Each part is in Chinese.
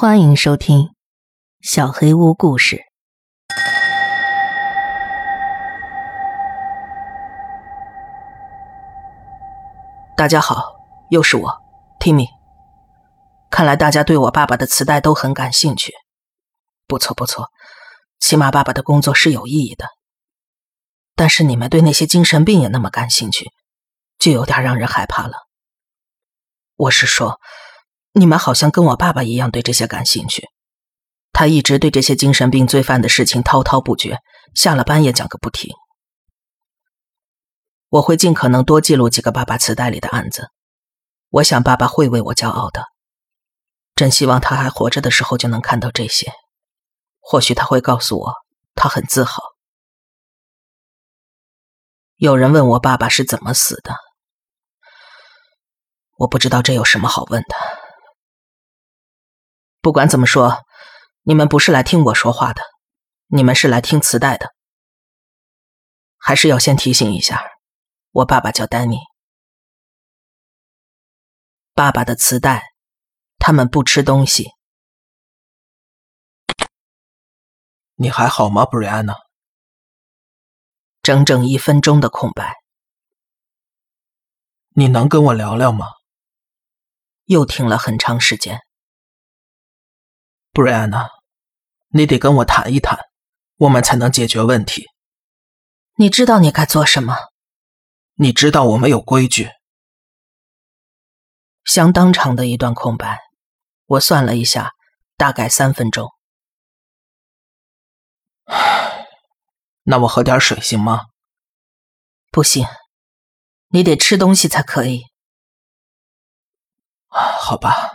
欢迎收听《小黑屋故事》。大家好，又是我，Timmy。看来大家对我爸爸的磁带都很感兴趣。不错不错，起码爸爸的工作是有意义的。但是你们对那些精神病也那么感兴趣，就有点让人害怕了。我是说。你们好像跟我爸爸一样对这些感兴趣，他一直对这些精神病罪犯的事情滔滔不绝，下了班也讲个不停。我会尽可能多记录几个爸爸磁带里的案子，我想爸爸会为我骄傲的。真希望他还活着的时候就能看到这些，或许他会告诉我他很自豪。有人问我爸爸是怎么死的，我不知道这有什么好问的。不管怎么说，你们不是来听我说话的，你们是来听磁带的。还是要先提醒一下，我爸爸叫丹尼。爸爸的磁带，他们不吃东西。你还好吗，布瑞安娜？整整一分钟的空白。你能跟我聊聊吗？又停了很长时间。布瑞安娜，你得跟我谈一谈，我们才能解决问题。你知道你该做什么？你知道我们有规矩。相当长的一段空白，我算了一下，大概三分钟。那我喝点水行吗？不行，你得吃东西才可以。好吧。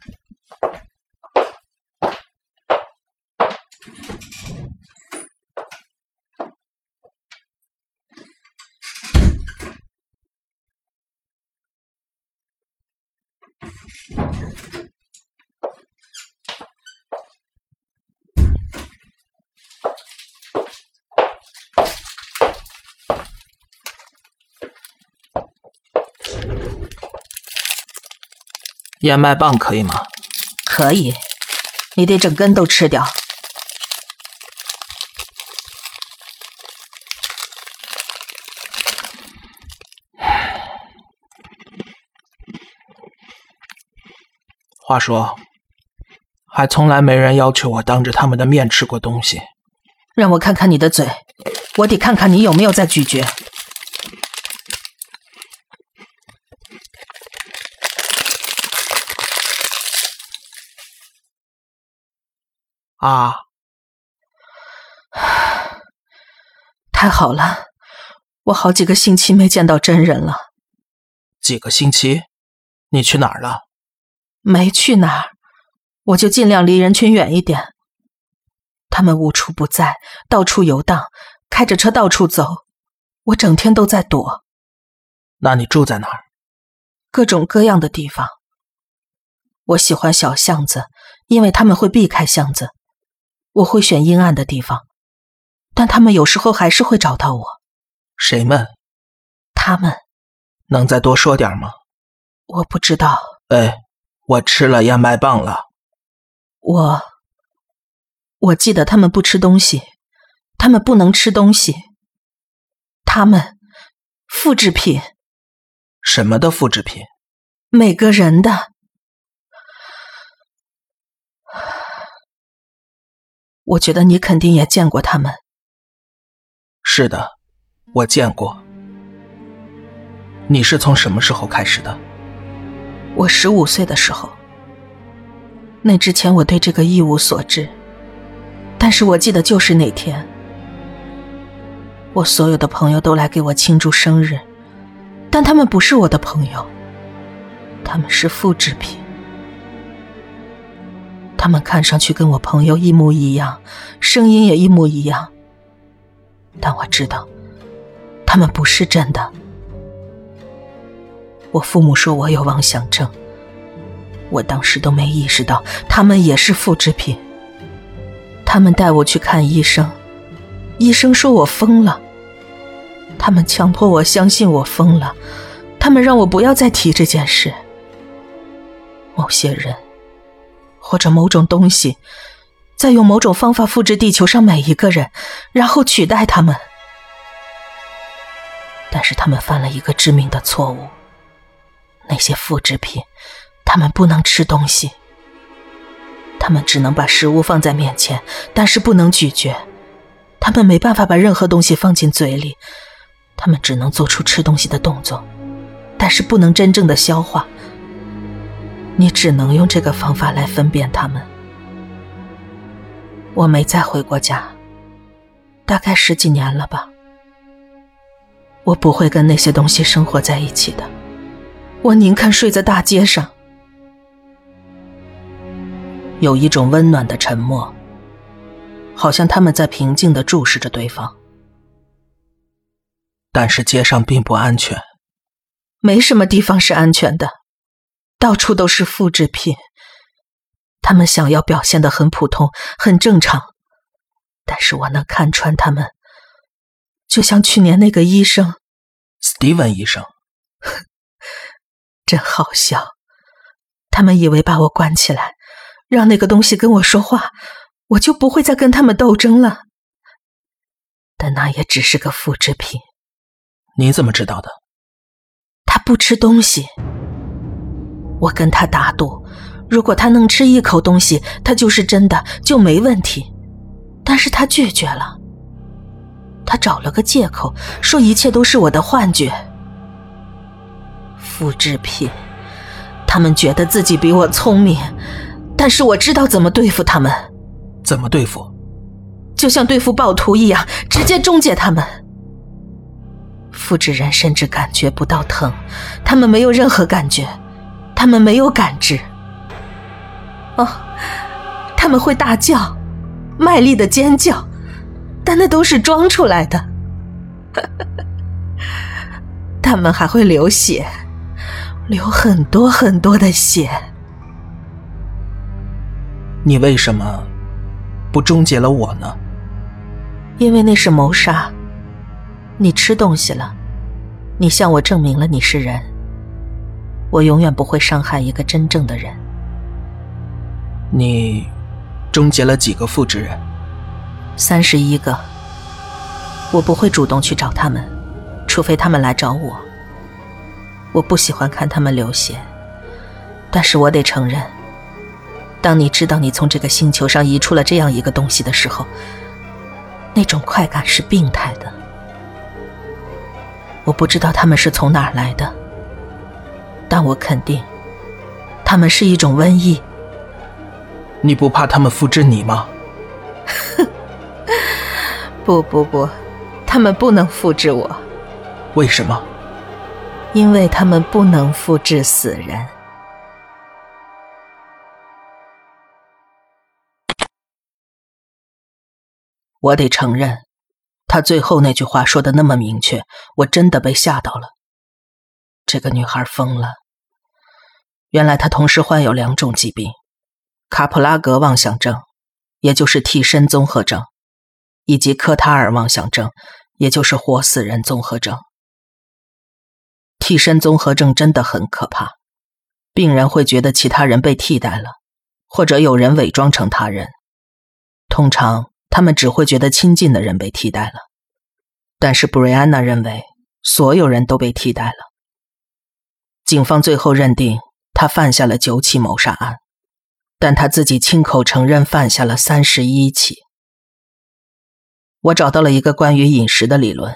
燕麦棒可以吗？可以，你得整根都吃掉。话说，还从来没人要求我当着他们的面吃过东西。让我看看你的嘴，我得看看你有没有在咀嚼。啊！太好了，我好几个星期没见到真人了。几个星期？你去哪儿了？没去哪儿，我就尽量离人群远一点。他们无处不在，到处游荡，开着车到处走，我整天都在躲。那你住在哪儿？各种各样的地方。我喜欢小巷子，因为他们会避开巷子。我会选阴暗的地方，但他们有时候还是会找到我。谁们？他们。能再多说点吗？我不知道。哎，我吃了燕麦棒了。我，我记得他们不吃东西，他们不能吃东西。他们，复制品。什么的复制品？每个人的。我觉得你肯定也见过他们。是的，我见过。你是从什么时候开始的？我十五岁的时候。那之前我对这个一无所知，但是我记得就是那天，我所有的朋友都来给我庆祝生日，但他们不是我的朋友，他们是复制品。他们看上去跟我朋友一模一样，声音也一模一样，但我知道，他们不是真的。我父母说我有妄想症，我当时都没意识到他们也是复制品。他们带我去看医生，医生说我疯了。他们强迫我相信我疯了，他们让我不要再提这件事。某些人，或者某种东西，在用某种方法复制地球上每一个人，然后取代他们。但是他们犯了一个致命的错误。那些复制品，他们不能吃东西。他们只能把食物放在面前，但是不能咀嚼。他们没办法把任何东西放进嘴里，他们只能做出吃东西的动作，但是不能真正的消化。你只能用这个方法来分辨他们。我没再回过家，大概十几年了吧。我不会跟那些东西生活在一起的，我宁肯睡在大街上。有一种温暖的沉默，好像他们在平静的注视着对方。但是街上并不安全，没什么地方是安全的，到处都是复制品。他们想要表现的很普通、很正常，但是我能看穿他们，就像去年那个医生，Steven 医生，真好笑。他们以为把我关起来。让那个东西跟我说话，我就不会再跟他们斗争了。但那也只是个复制品。你怎么知道的？他不吃东西。我跟他打赌，如果他能吃一口东西，他就是真的，就没问题。但是他拒绝了。他找了个借口，说一切都是我的幻觉。复制品，他们觉得自己比我聪明。但是我知道怎么对付他们，怎么对付？就像对付暴徒一样，直接终结他们。复制人甚至感觉不到疼，他们没有任何感觉，他们没有感知。哦，他们会大叫，卖力的尖叫，但那都是装出来的。他们还会流血，流很多很多的血。你为什么不终结了我呢？因为那是谋杀。你吃东西了，你向我证明了你是人。我永远不会伤害一个真正的人。你终结了几个复制人？三十一个。我不会主动去找他们，除非他们来找我。我不喜欢看他们流血，但是我得承认。当你知道你从这个星球上移出了这样一个东西的时候，那种快感是病态的。我不知道他们是从哪儿来的，但我肯定，他们是一种瘟疫。你不怕他们复制你吗？不不不，他们不能复制我。为什么？因为他们不能复制死人。我得承认，他最后那句话说的那么明确，我真的被吓到了。这个女孩疯了。原来他同时患有两种疾病：卡普拉格妄想症，也就是替身综合症，以及科塔尔妄想症，也就是活死人综合症。替身综合症真的很可怕，病人会觉得其他人被替代了，或者有人伪装成他人，通常。他们只会觉得亲近的人被替代了，但是布瑞安娜认为所有人都被替代了。警方最后认定他犯下了九起谋杀案，但他自己亲口承认犯下了三十一起。我找到了一个关于饮食的理论，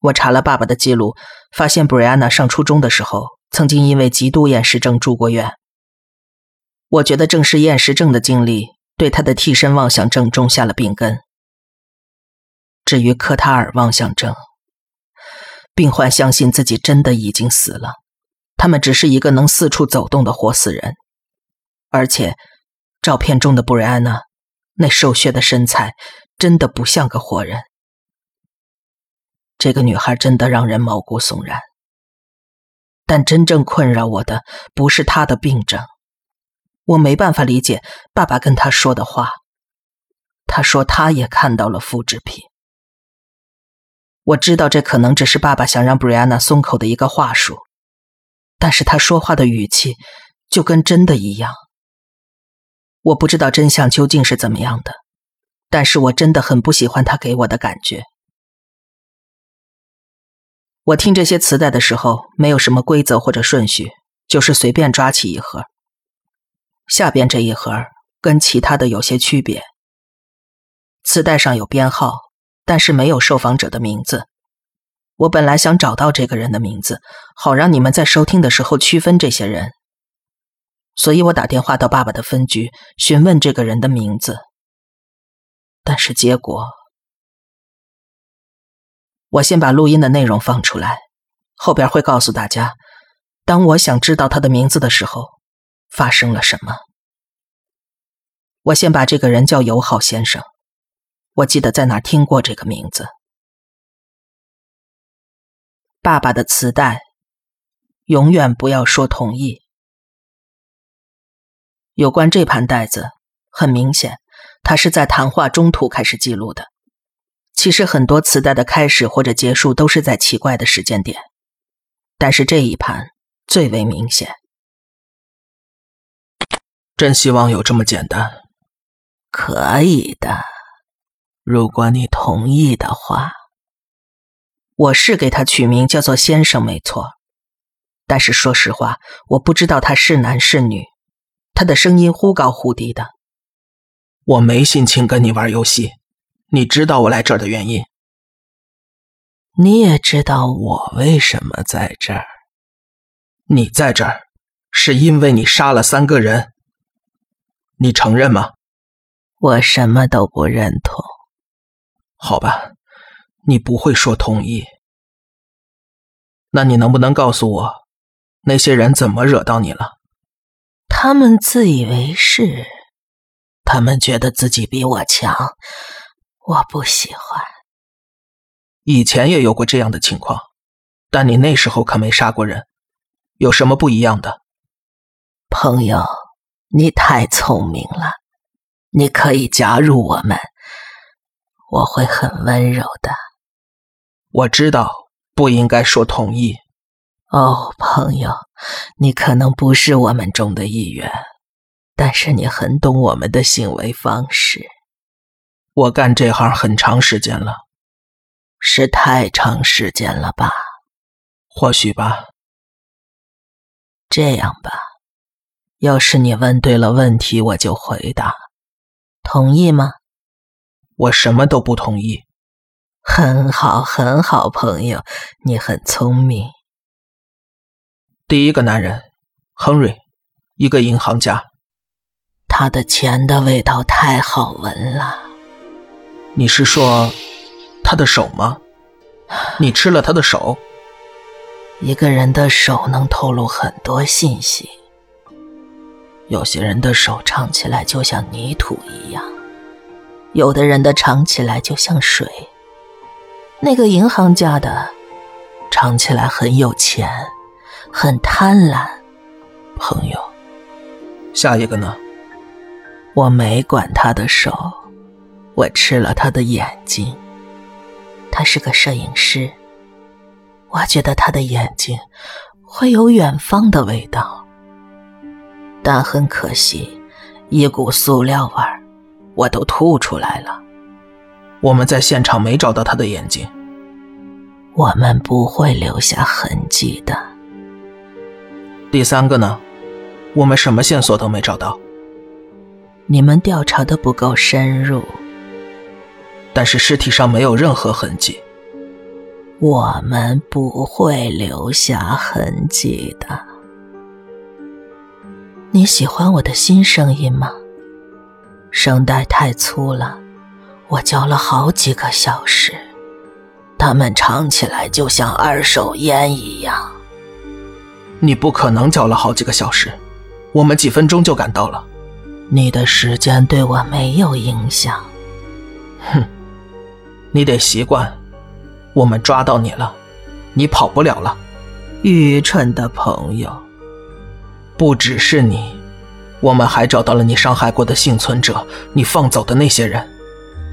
我查了爸爸的记录，发现布瑞安娜上初中的时候曾经因为极度厌食症住过院。我觉得正是厌食症的经历。对他的替身妄想症种下了病根。至于科塔尔妄想症，病患相信自己真的已经死了，他们只是一个能四处走动的活死人。而且，照片中的布瑞安娜那瘦削的身材真的不像个活人。这个女孩真的让人毛骨悚然。但真正困扰我的不是她的病症。我没办法理解爸爸跟他说的话。他说他也看到了复制品。我知道这可能只是爸爸想让布瑞安娜松口的一个话术，但是他说话的语气就跟真的一样。我不知道真相究竟是怎么样的，但是我真的很不喜欢他给我的感觉。我听这些磁带的时候，没有什么规则或者顺序，就是随便抓起一盒。下边这一盒跟其他的有些区别，磁带上有编号，但是没有受访者的名字。我本来想找到这个人的名字，好让你们在收听的时候区分这些人。所以我打电话到爸爸的分局询问这个人的名字，但是结果，我先把录音的内容放出来，后边会告诉大家，当我想知道他的名字的时候，发生了什么。我先把这个人叫友好先生，我记得在哪听过这个名字。爸爸的磁带，永远不要说同意。有关这盘带子，很明显，它是在谈话中途开始记录的。其实很多磁带的开始或者结束都是在奇怪的时间点，但是这一盘最为明显。真希望有这么简单。可以的，如果你同意的话。我是给他取名叫做先生，没错。但是说实话，我不知道他是男是女。他的声音忽高忽低的。我没心情跟你玩游戏。你知道我来这儿的原因。你也知道我为什么在这儿。你在这儿，是因为你杀了三个人。你承认吗？我什么都不认同。好吧。你不会说同意，那你能不能告诉我，那些人怎么惹到你了？他们自以为是，他们觉得自己比我强，我不喜欢。以前也有过这样的情况，但你那时候可没杀过人，有什么不一样的？朋友，你太聪明了，你可以加入我们，我会很温柔的。我知道不应该说同意。哦，朋友，你可能不是我们中的一员，但是你很懂我们的行为方式。我干这行很长时间了，是太长时间了吧？或许吧。这样吧，要是你问对了问题，我就回答。同意吗？我什么都不同意。很好，很好，朋友，你很聪明。第一个男人，亨瑞，一个银行家。他的钱的味道太好闻了。你是说他的手吗？你吃了他的手？一个人的手能透露很多信息。有些人的手尝起来就像泥土一样，有的人的尝起来就像水。那个银行家的，尝起来很有钱，很贪婪。朋友，下一个呢？我没管他的手，我吃了他的眼睛。他是个摄影师，我觉得他的眼睛会有远方的味道，但很可惜，一股塑料味儿，我都吐出来了。我们在现场没找到他的眼睛，我们不会留下痕迹的。第三个呢？我们什么线索都没找到。你们调查的不够深入。但是尸体上没有任何痕迹。我们不会留下痕迹的。你喜欢我的新声音吗？声带太粗了。我嚼了好几个小时，它们尝起来就像二手烟一样。你不可能嚼了好几个小时，我们几分钟就赶到了。你的时间对我没有影响。哼，你得习惯。我们抓到你了，你跑不了了。愚蠢的朋友，不只是你，我们还找到了你伤害过的幸存者，你放走的那些人。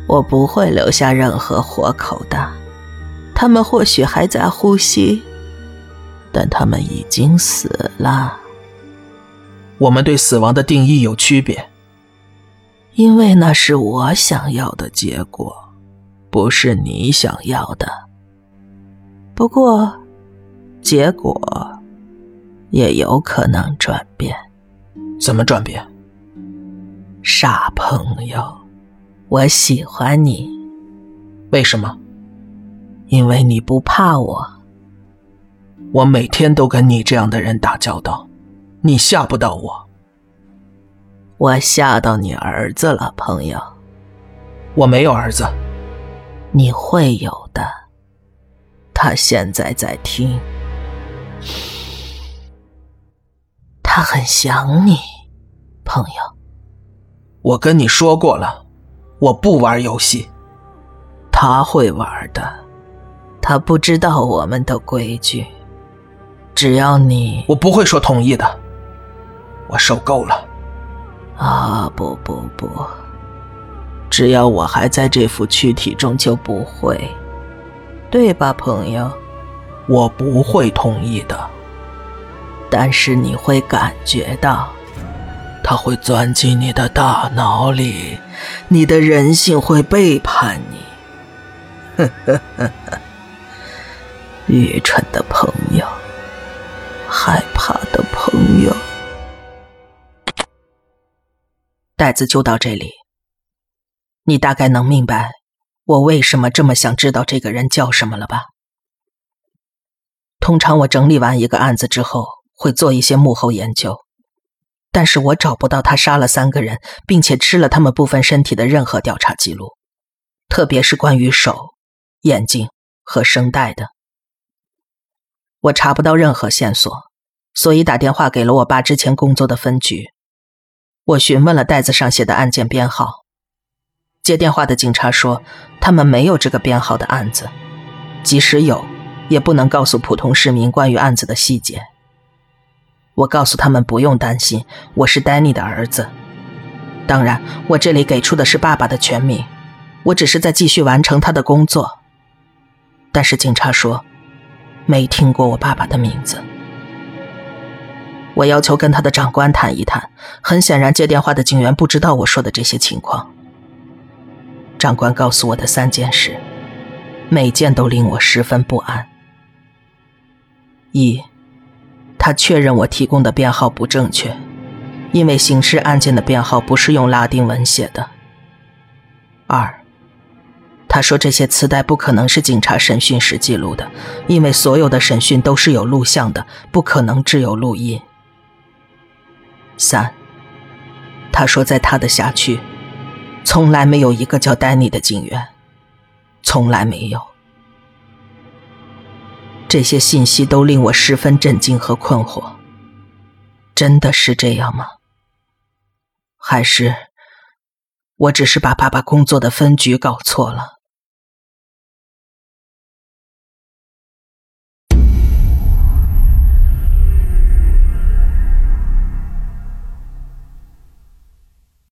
我不会留下任何活口的，他们或许还在呼吸。但他们已经死了。我们对死亡的定义有区别，因为那是我想要的结果，不是你想要的。不过，结果也有可能转变。怎么转变？傻朋友，我喜欢你。为什么？因为你不怕我。我每天都跟你这样的人打交道，你吓不到我。我吓到你儿子了，朋友。我没有儿子。你会有的。他现在在听。他很想你，朋友。我跟你说过了，我不玩游戏。他会玩的。他不知道我们的规矩。只要你，我不会说同意的。我受够了。啊不不不！只要我还在这副躯体中，就不会，对吧，朋友？我不会同意的。但是你会感觉到，他会钻进你的大脑里，你的人性会背叛你。呵呵呵呵，愚蠢的朋友。害怕的朋友，袋子就到这里。你大概能明白我为什么这么想知道这个人叫什么了吧？通常我整理完一个案子之后，会做一些幕后研究，但是我找不到他杀了三个人，并且吃了他们部分身体的任何调查记录，特别是关于手、眼睛和声带的，我查不到任何线索。所以打电话给了我爸之前工作的分局，我询问了袋子上写的案件编号。接电话的警察说，他们没有这个编号的案子，即使有，也不能告诉普通市民关于案子的细节。我告诉他们不用担心，我是丹尼的儿子。当然，我这里给出的是爸爸的全名，我只是在继续完成他的工作。但是警察说，没听过我爸爸的名字。我要求跟他的长官谈一谈。很显然，接电话的警员不知道我说的这些情况。长官告诉我的三件事，每件都令我十分不安。一，他确认我提供的编号不正确，因为刑事案件的编号不是用拉丁文写的。二，他说这些磁带不可能是警察审讯时记录的，因为所有的审讯都是有录像的，不可能只有录音。三，他说，在他的辖区，从来没有一个叫丹尼的警员，从来没有。这些信息都令我十分震惊和困惑。真的是这样吗？还是我只是把爸爸工作的分局搞错了？